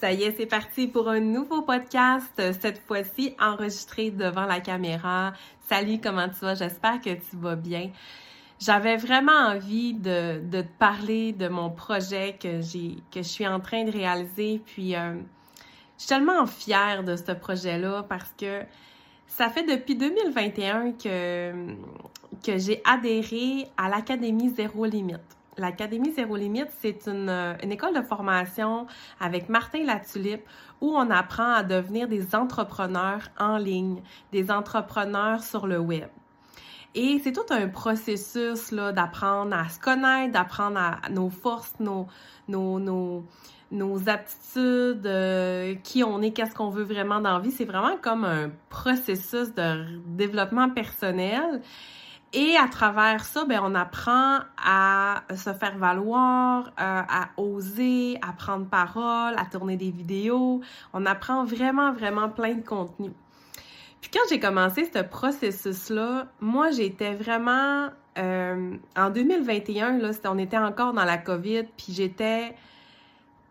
Ça y est, c'est parti pour un nouveau podcast, cette fois-ci enregistré devant la caméra. Salut, comment tu vas? J'espère que tu vas bien. J'avais vraiment envie de, te parler de mon projet que je suis en train de réaliser. Puis euh, je suis tellement fière de ce projet-là parce que ça fait depuis 2021 que, que j'ai adhéré à l'Académie Zéro Limite. L'Académie Zéro Limite, c'est une, une, école de formation avec Martin Latulippe où on apprend à devenir des entrepreneurs en ligne, des entrepreneurs sur le web. Et c'est tout un processus d'apprendre à se connaître, d'apprendre à nos forces, nos, nos, nos, nos aptitudes, euh, qui on est, qu'est-ce qu'on veut vraiment dans la vie. C'est vraiment comme un processus de développement personnel. Et à travers ça, ben, on apprend à se faire valoir, euh, à oser, à prendre parole, à tourner des vidéos. On apprend vraiment, vraiment plein de contenu. Puis quand j'ai commencé ce processus-là, moi, j'étais vraiment... Euh, en 2021, là, on était encore dans la COVID, puis j'étais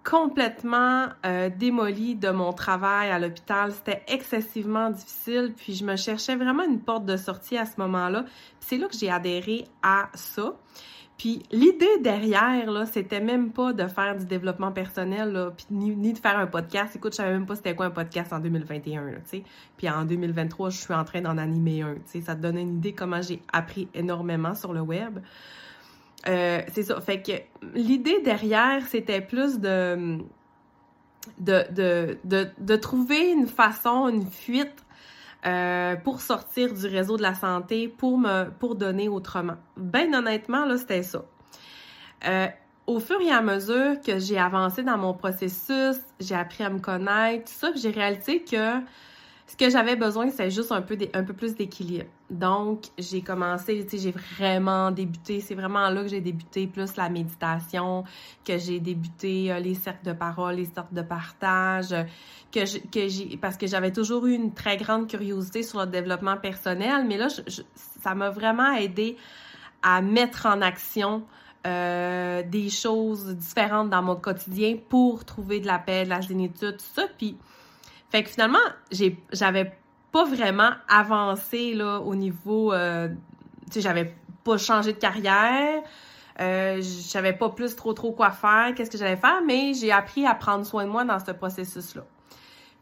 complètement euh, démolie de mon travail à l'hôpital. C'était excessivement difficile, puis je me cherchais vraiment une porte de sortie à ce moment-là. C'est là que j'ai adhéré à ça. Puis l'idée derrière, là, c'était même pas de faire du développement personnel, là, ni, de faire un podcast. Écoute, je savais même pas c'était quoi un podcast en 2021, tu sais. Puis en 2023, je suis en train d'en animer un, tu sais. Ça te donne une idée comment j'ai appris énormément sur le web. Euh, c'est ça. Fait que l'idée derrière, c'était plus de de, de, de, trouver une façon, une fuite euh, pour sortir du réseau de la santé, pour me pour donner autrement. Ben honnêtement, là, c'était ça. Euh, au fur et à mesure que j'ai avancé dans mon processus, j'ai appris à me connaître, tout ça, j'ai réalisé que ce que j'avais besoin, c'est juste un peu, un peu plus d'équilibre. Donc, j'ai commencé, tu sais, j'ai vraiment débuté, c'est vraiment là que j'ai débuté plus la méditation, que j'ai débuté euh, les cercles de parole, les cercles de partage, que que j'ai, parce que j'avais toujours eu une très grande curiosité sur le développement personnel, mais là, ça m'a vraiment aidé à mettre en action euh, des choses différentes dans mon quotidien pour trouver de la paix, de la zénitude, tout ça. Puis, fait que finalement, j'avais pas vraiment avancé là, au niveau. Euh, tu sais, j'avais pas changé de carrière. Euh, je pas plus trop trop quoi faire, qu'est-ce que j'allais faire, mais j'ai appris à prendre soin de moi dans ce processus-là.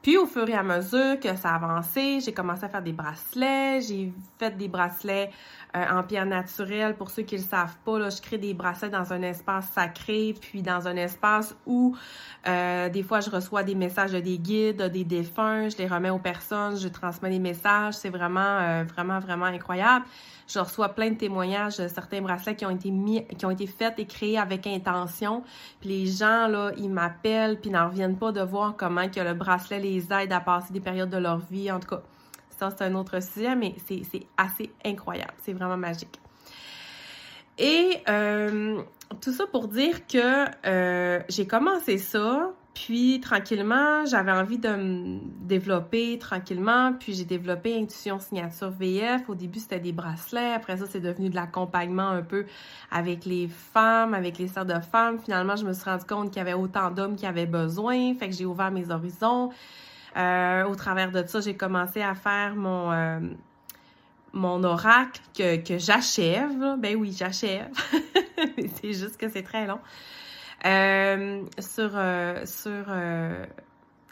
Puis au fur et à mesure que ça a avancé, j'ai commencé à faire des bracelets, j'ai fait des bracelets euh, en pierre naturelle. Pour ceux qui ne le savent pas, je crée des bracelets dans un espace sacré, puis dans un espace où euh, des fois je reçois des messages de des guides, des défunts, je les remets aux personnes, je transmets les messages. C'est vraiment, euh, vraiment, vraiment incroyable. Je reçois plein de témoignages de certains bracelets qui ont été mis, qui ont été faits et créés avec intention. Puis les gens, là, ils m'appellent puis n'en reviennent pas de voir comment que le bracelet les aide à passer des périodes de leur vie. En tout cas, ça, c'est un autre sujet, mais c'est assez incroyable. C'est vraiment magique. Et euh, tout ça pour dire que euh, j'ai commencé ça, puis tranquillement, j'avais envie de me développer tranquillement, puis j'ai développé Intuition Signature VF. Au début, c'était des bracelets, après ça, c'est devenu de l'accompagnement un peu avec les femmes, avec les sœurs de femmes. Finalement, je me suis rendu compte qu'il y avait autant d'hommes qui avaient besoin, fait que j'ai ouvert mes horizons. Euh, au travers de ça, j'ai commencé à faire mon euh, mon oracle que, que j'achève. Ben oui, j'achève. c'est juste que c'est très long. Euh, sur sur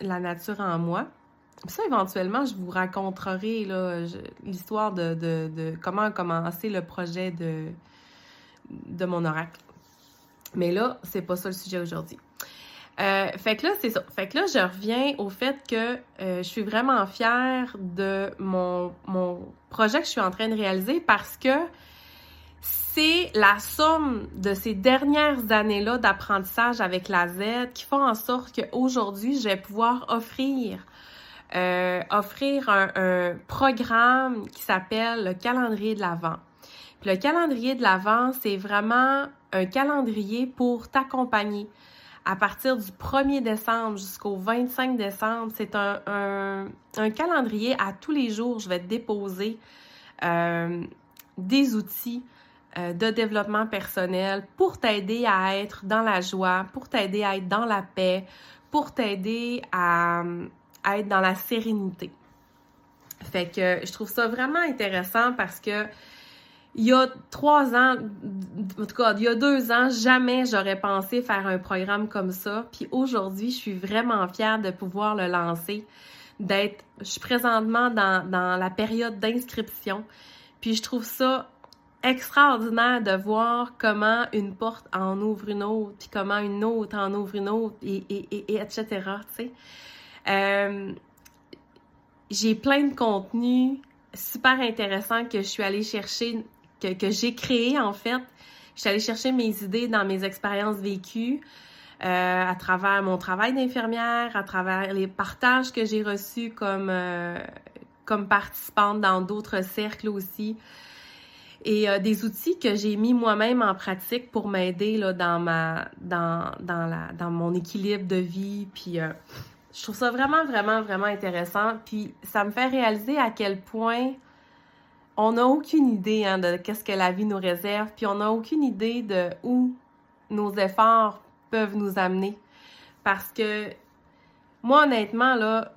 la nature en moi. Ça, éventuellement, je vous raconterai l'histoire de, de, de, comment a commencé le projet de, de mon oracle. Mais là, c'est pas ça le sujet aujourd'hui. Euh, fait que là, c'est ça. Fait que là, je reviens au fait que euh, je suis vraiment fière de mon, mon projet que je suis en train de réaliser parce que c'est la somme de ces dernières années-là d'apprentissage avec la Z qui font en sorte qu'aujourd'hui, je vais pouvoir offrir euh, offrir un, programme qui s'appelle le calendrier de l'Avent. Le calendrier de l'Avent, c'est vraiment un calendrier pour t'accompagner à partir du 1er décembre jusqu'au 25 décembre. C'est un, calendrier à tous les jours. Je vais déposer euh, des outils euh, de développement personnel pour t'aider à être dans la joie, pour t'aider à être dans la paix, pour t'aider à, être dans la sérénité. Fait que je trouve ça vraiment intéressant parce que il y a trois ans, en tout cas, il y a deux ans, jamais j'aurais pensé faire un programme comme ça. Puis aujourd'hui, je suis vraiment fière de pouvoir le lancer, d'être, je suis présentement dans, dans la période d'inscription. Puis je trouve ça extraordinaire de voir comment une porte en ouvre une autre, puis comment une autre en ouvre une autre, et, et, et, etc. Tu sais. Euh, j'ai plein de contenus super intéressants que je suis allée chercher, que, j'ai créé en fait. Je allée chercher mes idées dans mes expériences vécues. Euh, à travers mon travail d'infirmière, à travers les partages que j'ai reçus comme, euh, comme participante dans d'autres cercles aussi et euh, des outils que j'ai mis moi-même en pratique pour m'aider dans ma dans dans la dans mon équilibre de vie puis je trouve ça vraiment vraiment vraiment intéressant puis ça me fait réaliser à quel point on n'a aucune idée hein, de qu'est-ce que la vie nous réserve puis on n'a aucune idée de où nos efforts peuvent nous amener parce que moi honnêtement là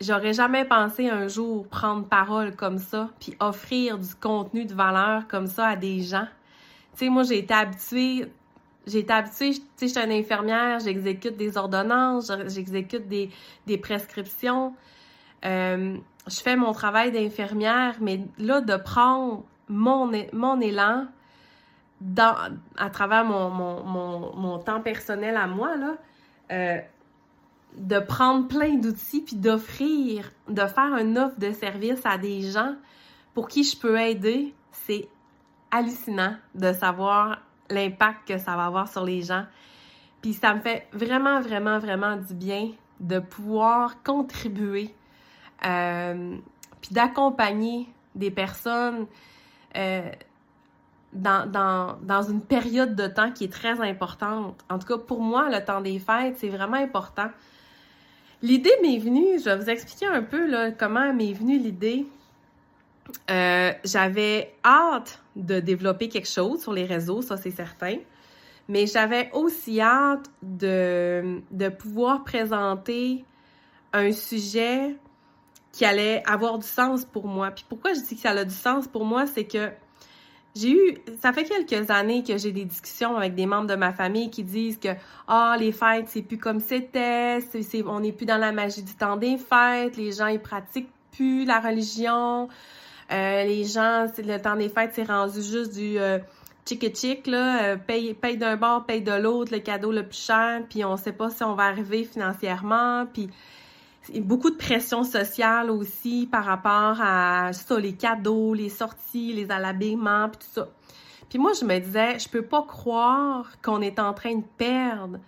j'aurais jamais pensé un jour prendre parole comme ça, puis offrir du contenu de valeur comme ça à des gens. Tu sais, moi, j'ai été habituée, j'ai été habituée, tu sais, je suis une infirmière, j'exécute des ordonnances, j'exécute des, des prescriptions. Euh, je fais mon travail d'infirmière, mais là, de prendre mon, mon élan dans, à travers mon, mon, mon, temps personnel à moi, là, euh, de prendre plein d'outils puis d'offrir, de faire une offre de service à des gens pour qui je peux aider, c'est hallucinant de savoir l'impact que ça va avoir sur les gens. Puis ça me fait vraiment, vraiment, vraiment du bien de pouvoir contribuer, euh, puis d'accompagner des personnes euh, dans, dans, dans une période de temps qui est très importante. En tout cas, pour moi, le temps des fêtes, c'est vraiment important. L'idée m'est venue, je vais vous expliquer un peu là, comment m'est venue l'idée. Euh, j'avais hâte de développer quelque chose sur les réseaux, ça c'est certain. Mais j'avais aussi hâte de, de pouvoir présenter un sujet qui allait avoir du sens pour moi. Puis pourquoi je dis que ça a du sens pour moi, c'est que j'ai eu, ça fait quelques années que j'ai des discussions avec des membres de ma famille qui disent que ah les fêtes c'est plus comme c'était, c'est, on n'est plus dans la magie du temps des fêtes, les gens ils pratiquent plus la religion, euh, les gens le temps des fêtes c'est rendu juste du euh, chick chick là, euh, paye paye d'un bord, paye de l'autre, le cadeau le plus cher, puis on sait pas si on va arriver financièrement, puis beaucoup de pression sociale aussi par rapport à ça, les cadeaux, les sorties, les alabéments, puis tout ça. Puis moi, je me disais, je peux pas croire qu'on est en train de perdre,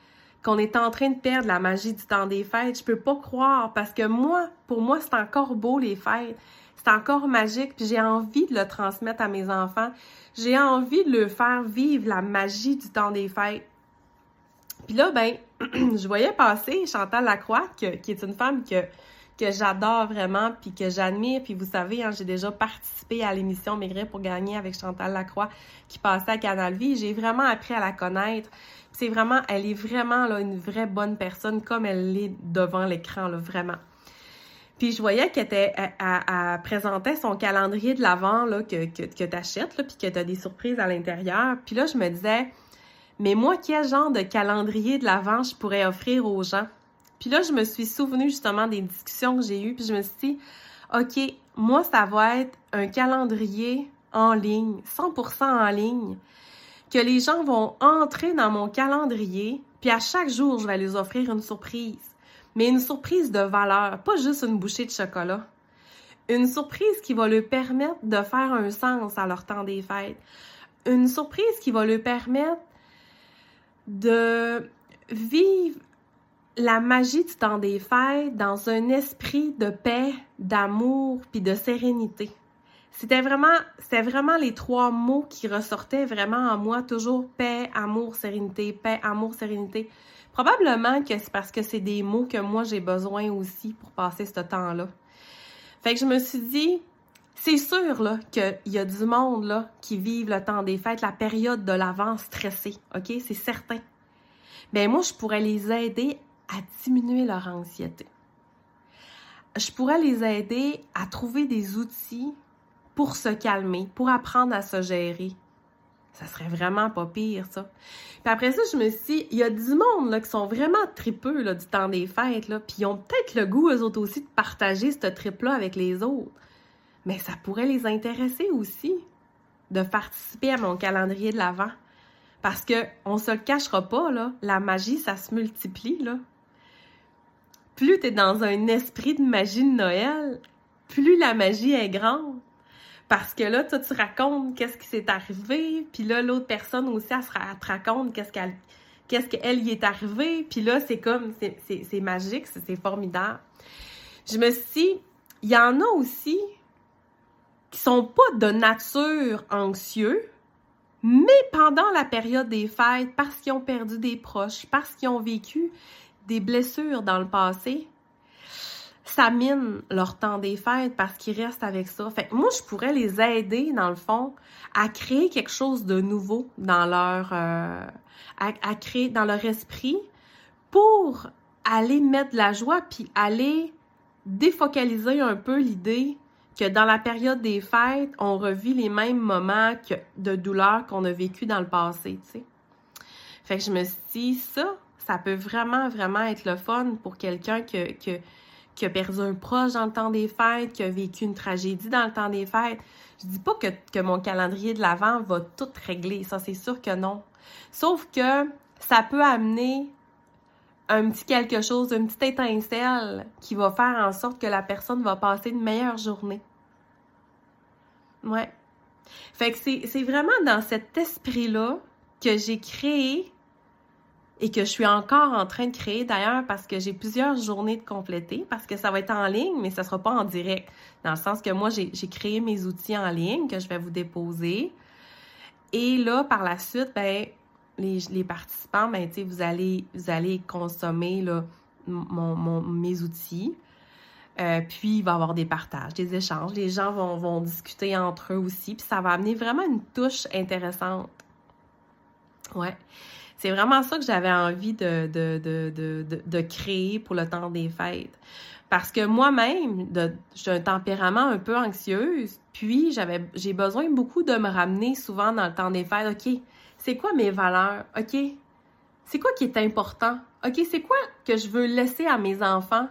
qu'on est en train de perdre la magie du temps des fêtes. Je peux pas croire parce que moi, pour moi, c'est encore beau les fêtes. C'est encore magique, puis j'ai envie de le transmettre à mes enfants. J'ai envie de leur faire vivre la magie du temps des fêtes. Puis là, ben, je voyais passer Chantal Lacroix, qui est une femme que, j'adore vraiment, puis que j'admire. Puis vous savez, hein, j'ai déjà participé à l'émission Maigrir pour gagner avec Chantal Lacroix, qui passait à Canal Vie. J'ai vraiment appris à la connaître. C'est vraiment, elle est vraiment là, une vraie bonne personne, comme elle l'est devant l'écran, vraiment. Puis je voyais qu'elle était, elle, présentait son calendrier de l'avant que que, que t'achètes là, puis que t'as des surprises à l'intérieur. Puis là, je me disais, mais moi, quel genre de calendrier de l'Avent je pourrais offrir aux gens? Puis là, je me suis souvenu justement des discussions que j'ai eues, puis je me suis dit, OK, moi, ça va être un calendrier en ligne, 100% en ligne, que les gens vont entrer dans mon calendrier, puis à chaque jour, je vais leur offrir une surprise. Mais une surprise de valeur, pas juste une bouchée de chocolat. Une surprise qui va leur permettre de faire un sens à leur temps des fêtes. Une surprise qui va leur permettre de vivre la magie du temps des fêtes dans un esprit de paix, d'amour puis de sérénité. C'était vraiment, vraiment les trois mots qui ressortaient vraiment en moi, toujours paix, amour, sérénité, paix, amour, sérénité. Probablement que c'est parce que c'est des mots que moi j'ai besoin aussi pour passer ce temps-là. Fait que je me suis dit, C'est sûr qu'il y a du monde là qui vivent le temps des fêtes, la période de l'avant stressée, ok, c'est certain. Ben moi je pourrais les aider à diminuer leur anxiété. Je pourrais les aider à trouver des outils pour se calmer, pour apprendre à se gérer. Ça serait vraiment pas pire, ça. Puis après ça, je me suis dit, il y a du monde là, qui sont vraiment tripeux là, du temps des fêtes, là, puis ils ont peut-être le goût, eux autres aussi, de partager ce trip-là avec les autres. Mais ça pourrait les intéresser aussi de participer à mon calendrier de l'Avent. Parce que on se le cachera pas, la magie, ça se multiplie, là. Plus tu es dans un esprit de magie de Noël, plus la magie est grande. Parce que là, toi, tu racontes qu'est-ce qui s'est arrivé, puis là, l'autre personne aussi, elle, te raconte qu'est-ce qu'elle qu'est-ce qu'elle y est arrivé, puis là, c'est comme, c'est magique, c'est formidable. Je me suis dit, il y en a aussi qui sont pas de nature anxieux, mais pendant la période des fêtes, parce qu'ils ont perdu des proches, parce qu'ils ont vécu des blessures dans le passé, ça mine leur temps des fêtes parce qu'ils restent avec ça. Fait moi, je pourrais les aider, dans le fond, à créer quelque chose de nouveau dans leur, euh, à, créer dans leur esprit pour aller mettre de la joie puis aller défocaliser un peu l'idée que dans la période des fêtes, on revit les mêmes moments de douleur qu'on a vécu dans le passé, tu sais. Fait que je me suis dit, ça, ça peut vraiment, vraiment être le fun pour quelqu'un que, que, qui a perdu un proche dans le temps des fêtes, qui a vécu une tragédie dans le temps des fêtes. Je dis pas que, mon calendrier de l'Avent va tout régler, ça c'est sûr que non. Sauf que ça peut amener un petit quelque chose, une petite étincelle qui va faire en sorte que la personne va passer une meilleure journée. Ouais. Fait que c'est vraiment dans cet esprit-là que j'ai créé et que je suis encore en train de créer d'ailleurs parce que j'ai plusieurs journées de compléter, parce que ça va être en ligne, mais ça sera pas en direct. Dans le sens que moi, j'ai créé mes outils en ligne que je vais vous déposer. Et là, par la suite, ben, les, les participants, ben, vous allez, vous allez consommer là, mon, mes outils. Euh, puis, il va y avoir des partages, des échanges. Les gens vont, discuter entre eux aussi. Puis, ça va amener vraiment une touche intéressante. Ouais. C'est vraiment ça que j'avais envie de, créer pour le temps des fêtes. Parce que moi-même, j'ai un tempérament un peu anxieuse, puis j'avais j'ai besoin beaucoup de me ramener souvent dans le temps des fêtes. OK, c'est quoi mes valeurs? OK, c'est quoi qui est important? OK, c'est quoi que je veux laisser à mes enfants?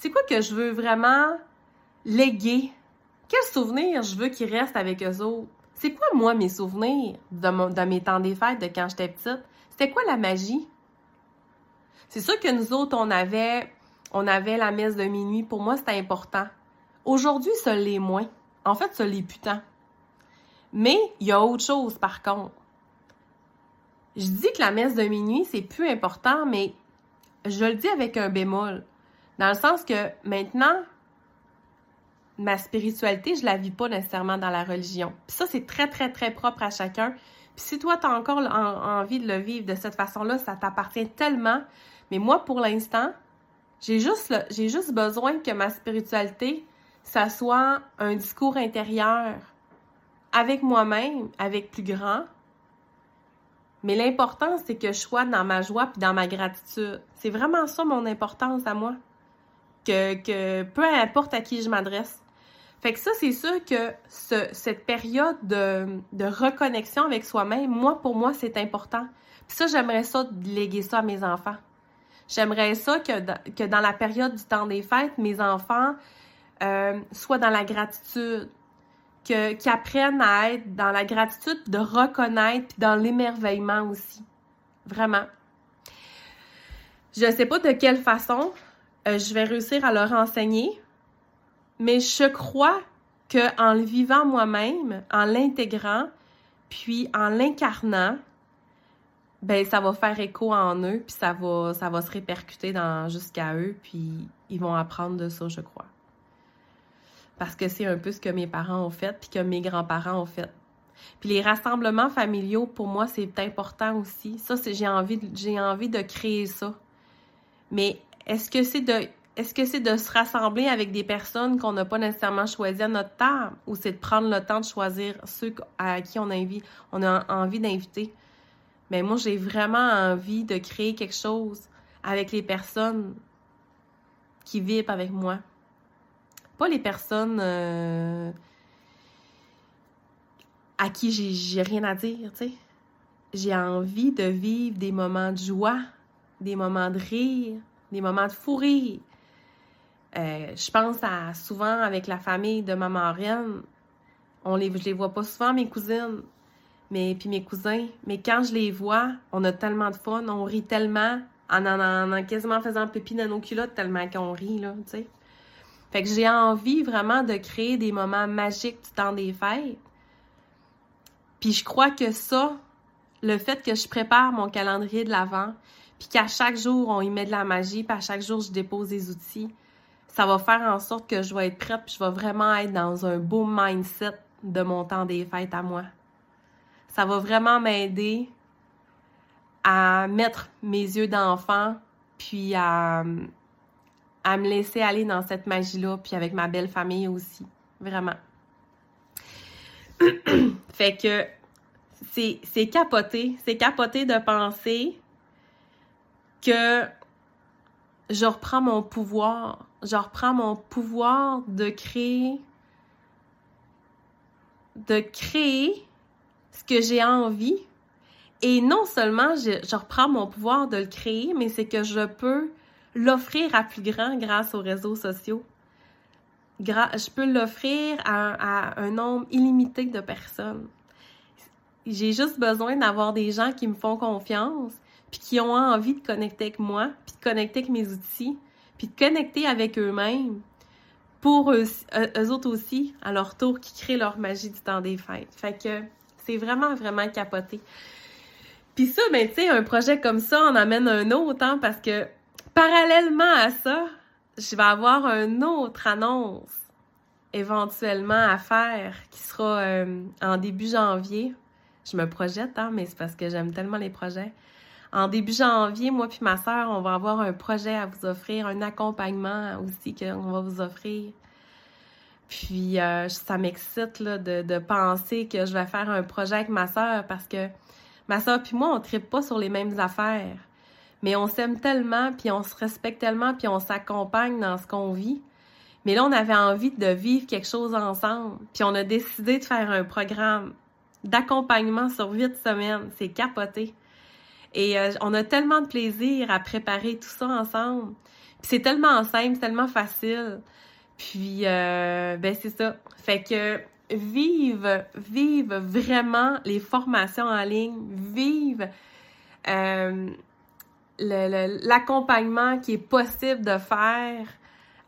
C'est quoi que je veux vraiment léguer? Quels souvenirs je veux qu'ils restent avec eux autres? C'est quoi, moi, mes souvenirs de, de mes temps des fêtes de quand j'étais petite? C'était quoi la magie? C'est sûr que nous autres, on avait, on avait la messe de minuit. Pour moi, c'était important. Aujourd'hui, ça l'est moins. En fait, ça l'est putain. Mais il y a autre chose, par contre. Je dis que la messe de minuit, c'est plus important, mais je le dis avec un bémol. Dans le sens que maintenant, ma spiritualité, je la vis pas nécessairement dans la religion. Puis ça, c'est très, très, très propre à chacun. Puis si toi, tu as encore envie de le vivre de cette façon-là, ça t'appartient tellement. Mais moi, pour l'instant, j'ai juste, juste besoin que ma spiritualité, ça soit un discours intérieur avec moi-même, avec plus grand. Mais l'important, c'est que je sois dans ma joie puis dans ma gratitude. C'est vraiment ça mon importance à moi. Que, peu importe à qui je m'adresse. Fait que ça, c'est sûr que cette période de, reconnexion avec soi-même, moi, pour moi, c'est important. Puis ça, j'aimerais ça léguer ça à mes enfants. J'aimerais ça que, dans la période du temps des fêtes, mes enfants euh, soient dans la gratitude, qu'ils apprennent à être dans la gratitude, de reconnaître, puis dans l'émerveillement aussi. Vraiment. Je ne sais pas de quelle façon euh, je vais réussir à leur enseigner, mais je crois que en le vivant moi-même, en l'intégrant, puis en l'incarnant, ben ça va faire écho en eux, puis ça va, ça va se répercuter jusqu'à eux, puis ils vont apprendre de ça, je crois. Parce que c'est un peu ce que mes parents ont fait, puis que mes grands-parents ont fait. Puis les rassemblements familiaux, pour moi, c'est important aussi. Ça, j'ai envie, j'ai envie de créer ça. Mais est-ce que c'est de se rassembler avec des personnes qu'on n'a pas nécessairement choisies à notre table? Ou c'est de prendre le temps de choisir ceux à qui on a envie, on a envie d'inviter? Mais moi, j'ai vraiment envie de créer quelque chose avec les personnes qui vivent avec moi. Pas les personnes euh, à qui j'ai rien à dire, tu sais. J'ai envie de vivre des moments de joie, des moments de rire, des moments de fou rire. Euh, je pense à souvent avec la famille de maman Reine. On les, les vois pas souvent, mes cousines, mais puis mes cousins. Mais quand je les vois, on a tellement de fun, on rit tellement, en en, quasiment faisant pipi dans nos culottes tellement qu'on rit, là, tu sais. Fait que j'ai envie vraiment de créer des moments magiques du temps des fêtes. Puis je crois que ça, le fait que je prépare mon calendrier de l'avant, puis qu'à chaque jour, on y met de la magie, puis à chaque jour, je dépose des outils, ça va faire en sorte que je vais être prête, puis je vais vraiment être dans un beau mindset de mon temps des fêtes à moi. Ça va vraiment m'aider à mettre mes yeux d'enfant, puis à, à me laisser aller dans cette magie-là, puis avec ma belle famille aussi. Vraiment. fait que c'est capoté. C'est capoté de penser que je reprends mon pouvoir. Je reprends mon pouvoir de créer de créer ce que j'ai envie. Et non seulement je, reprends mon pouvoir de le créer, mais c'est que je peux l'offrir à plus grand grâce aux réseaux sociaux. je peux l'offrir à, un nombre illimité de personnes. J'ai juste besoin d'avoir des gens qui me font confiance, puis qui ont envie de connecter avec moi, puis de connecter avec mes outils, puis de connecter avec eux-mêmes pour eux, eux, autres aussi, à leur tour, qui créent leur magie du temps des fêtes. Fait que c'est vraiment, vraiment capoté. Puis ça, ben, tu sais, un projet comme ça en amène un autre, hein, parce que parallèlement à ça, je vais avoir une autre annonce éventuellement à faire qui sera euh, en début janvier. Je me projette, hein, mais c'est parce que j'aime tellement les projets. En début janvier, moi puis ma sœur, on va avoir un projet à vous offrir, un accompagnement aussi qu'on va vous offrir. Puis euh, ça m'excite de, penser que je vais faire un projet avec ma sœur parce que ma sœur puis moi, on ne pas sur les mêmes affaires. Mais on s'aime tellement, puis on se respecte tellement, puis on s'accompagne dans ce qu'on vit. Mais là, on avait envie de vivre quelque chose ensemble. Puis on a décidé de faire un programme d'accompagnement sur huit semaines. C'est capoté. Et euh, on a tellement de plaisir à préparer tout ça ensemble. Puis c'est tellement simple, tellement facile. Puis, euh, ben c'est ça. Fait que vive, vive vraiment les formations en ligne, vive euh, l'accompagnement qui est possible de faire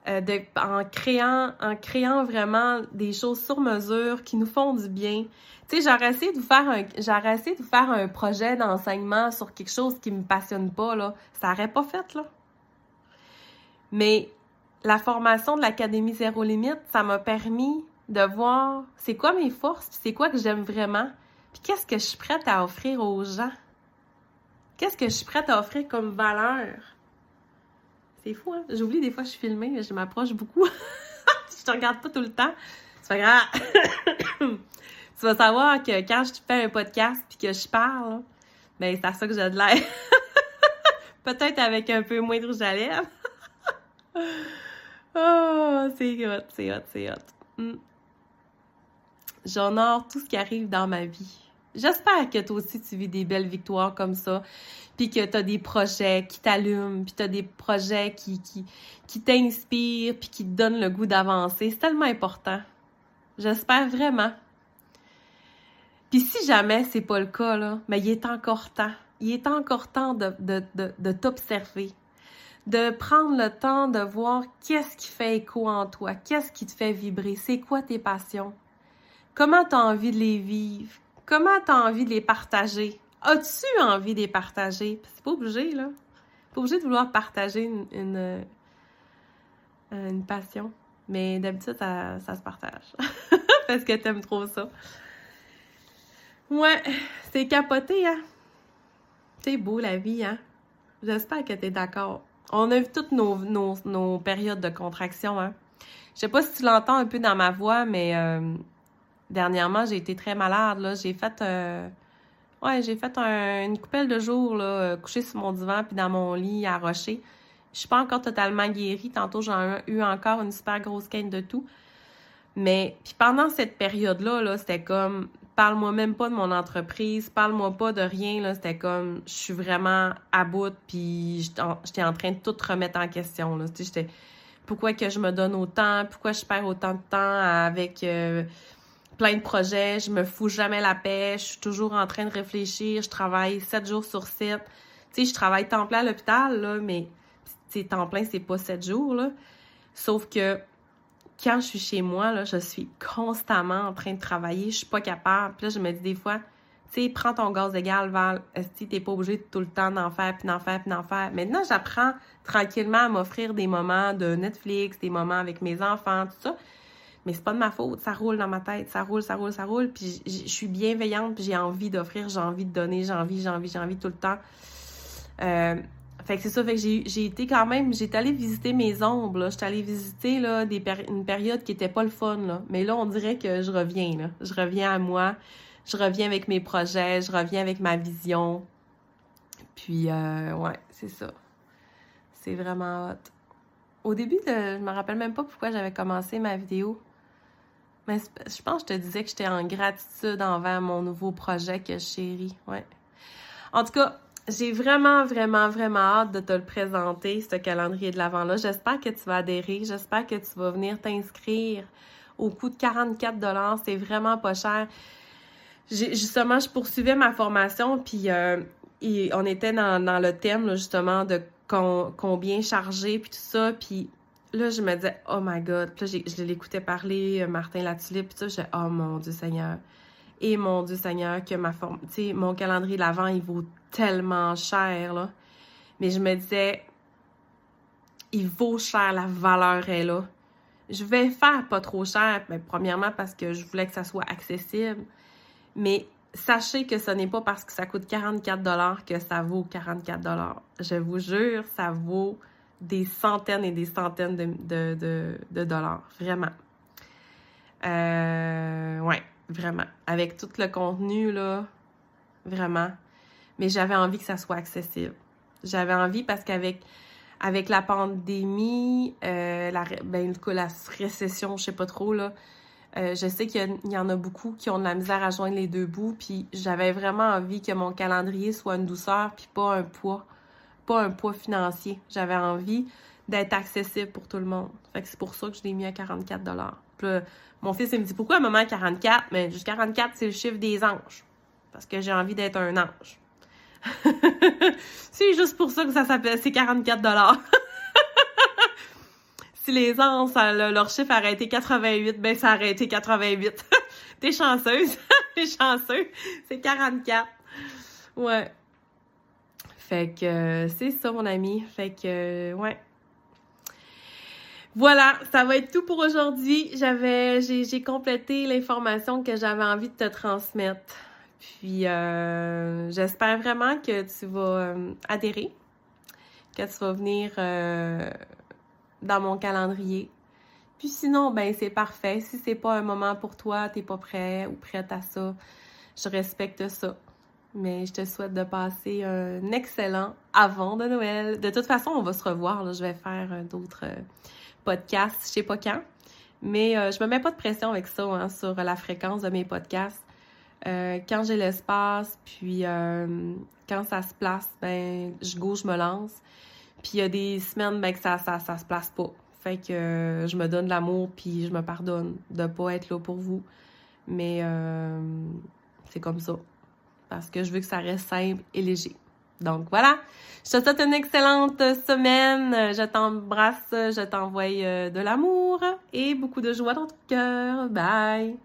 euh, en, créant, en créant vraiment des choses sur mesure qui nous font du bien. Tu sais, j'aurais essayé de vous faire un, projet d'enseignement sur quelque chose qui me passionne pas. Ça aurait pas fait, là. Mais la formation de l'Académie Zéro Limite, ça m'a permis de voir c'est quoi mes forces, c'est quoi que j'aime vraiment, puis qu'est-ce que je suis prête à offrir aux gens? Qu'est-ce que je suis prête à offrir comme valeur? C'est fou, hein? J'oublie des fois je suis filmée, je m'approche beaucoup. je te regarde pas tout le temps. C'est pas grave. tu vas savoir que quand je fais un podcast puis que je parle, ben c'est à ça que j'ai de l'air. Peut-être avec un peu moins de rouge à lèvres. oh, c'est hot, c'est hot, c'est hot. Mm. J'honore tout ce qui arrive dans ma vie. J'espère que toi aussi tu vis des belles victoires comme ça, puis que tu as des projets qui t'allument, puis tu as des projets qui, qui, t'inspirent, puis qui te donnent le goût d'avancer. C'est tellement important. J'espère vraiment. Puis si jamais c'est pas le cas, là, mais il est encore temps. Il est encore temps de, de t'observer, de prendre le temps de voir qu'est-ce qui fait écho en toi, qu'est-ce qui te fait vibrer, c'est quoi tes passions, comment tu as envie de les vivre, Comment tu envie de les partager? As-tu envie de les partager? C'est pas obligé, là. Pas obligé de vouloir partager une, euh, passion. Mais d'habitude, ça, ça, se partage. Parce que t'aimes trop ça. Ouais, c'est capoté, hein? C'est beau la vie, hein? J'espère que t'es d'accord. On a vu toutes nos, nos, périodes de contraction, hein? Je sais pas si tu l'entends un peu dans ma voix, mais euh, dernièrement, j'ai été très malade, là. J'ai fait... Euh, ouais, j'ai fait une coupelle de jours, là, euh, couché sur mon divan puis dans mon lit à rocher. Je suis pas encore totalement guérie. Tantôt, j'ai eu encore une super grosse quinte de tout. Mais puis pendant cette période-là, -là, c'était comme parle-moi même pas de mon entreprise, parle-moi pas de rien, là, c'était comme, je suis vraiment à bout, puis j'étais en train de tout remettre en question, là, j'étais, pourquoi que je me donne autant, pourquoi je perds autant de temps avec euh, plein de projets, je me fous jamais la paix, je suis toujours en train de réfléchir, je travaille sept jours sur sept, tu sais, je travaille temps plein à l'hôpital, là, mais, temps plein, c'est pas sept jours, là, sauf que quand je suis chez moi, là, je suis constamment en train de travailler. Je suis pas capable. Puis là, je me dis des fois, tu sais, prends ton gaz égal, Val. Tu t'es pas obligé de tout le temps d'en faire, puis d'en faire, puis d'en faire. Maintenant, j'apprends tranquillement à m'offrir des moments de Netflix, des moments avec mes enfants, tout ça. Mais c'est pas de ma faute. Ça roule dans ma tête. Ça roule, ça roule, ça roule. Puis je suis bienveillante, puis j'ai envie d'offrir, j'ai envie de donner, j'ai envie, j'ai envie, j'ai envie tout le temps. Euh, fait que c'est ça, fait que j'ai été quand même, j'étais allée visiter mes ombres. J'étais allée visiter, là, des une période qui était pas le fun, là. Mais là, on dirait que je reviens, là. Je reviens à moi. Je reviens avec mes projets, je reviens avec ma vision. Puis, euh, ouais, c'est ça. C'est vraiment hot. Au début, de, je me rappelle même pas pourquoi j'avais commencé ma vidéo. Mais je pense que je te disais que j'étais en gratitude envers mon nouveau projet que je. Ouais. En tout cas, j'ai vraiment, vraiment, vraiment hâte de te le présenter, ce calendrier de l'Avent-là. J'espère que tu vas adhérer. J'espère que tu vas venir t'inscrire au coût de 44 C'est vraiment pas cher. Justement, je poursuivais ma formation, puis euh, on était dans, le thème, justement, de combien charger, puis tout ça. Puis là, je me disais, oh my God. Puis là, je l'écoutais parler, euh, Martin Latulippe, puis ça, je oh mon Dieu Seigneur. Et mon Dieu Seigneur, que ma forme, tu sais, mon calendrier de l'Avent, il vaut tellement cher, là. Mais je me disais, il vaut cher, la valeur est là. Je vais faire pas trop cher, mais premièrement parce que je voulais que ça soit accessible. Mais sachez que ce n'est pas parce que ça coûte 44 que ça vaut 44 Je vous jure, ça vaut des centaines et des centaines de, dollars. Vraiment. Euh, ouais, vraiment. Avec tout le contenu, là, vraiment mais j'avais envie que ça soit accessible. J'avais envie parce qu'avec avec la pandémie, euh, la, ben, la récession, je sais pas trop, là, euh, je sais qu'il y, en a beaucoup qui ont de la misère à joindre les deux bouts, puis j'avais vraiment envie que mon calendrier soit une douceur, puis pas un poids, pas un poids financier. J'avais envie d'être accessible pour tout le monde. Fait que c'est pour ça que je l'ai mis à 44 Puis mon fils, il me dit, pourquoi maman 44? Mais juste 44, c'est le chiffre des anges. Parce que j'ai envie d'être un ange. c'est juste pour ça que ça s'appelle, c'est 44 dollars. si les ans, leur chiffre aurait été 88, ben ça aurait été 88. T'es chanceuse. T'es chanceux. C'est 44. Ouais. Fait que c'est ça, mon ami. Fait que, ouais. Voilà, ça va être tout pour aujourd'hui. J'avais, j'ai complété l'information que j'avais envie de te transmettre. Puis euh, j'espère vraiment que tu vas euh, adhérer, que tu vas venir euh, dans mon calendrier. Puis sinon, ben c'est parfait. Si c'est pas un moment pour toi, t'es pas prêt ou prête à ça, je respecte ça. Mais je te souhaite de passer un excellent avant de Noël. De toute façon, on va se revoir. Je vais faire d'autres podcasts, je sais pas quand. Mais je me mets pas de pression avec ça hein, sur la fréquence de mes podcasts. Euh, quand j'ai l'espace, puis euh, quand ça se place, ben je go, je me lance. Puis il y a des semaines ben, que ça, ça, ça se place pas. Fait que euh, je me donne l'amour, puis je me pardonne de pas être là pour vous. Mais c'est comme ça. Parce que je veux que ça reste simple et léger. Donc voilà. Je te souhaite une excellente semaine. Je t'embrasse, je t'envoie de l'amour et beaucoup de joie dans ton cœur. Bye!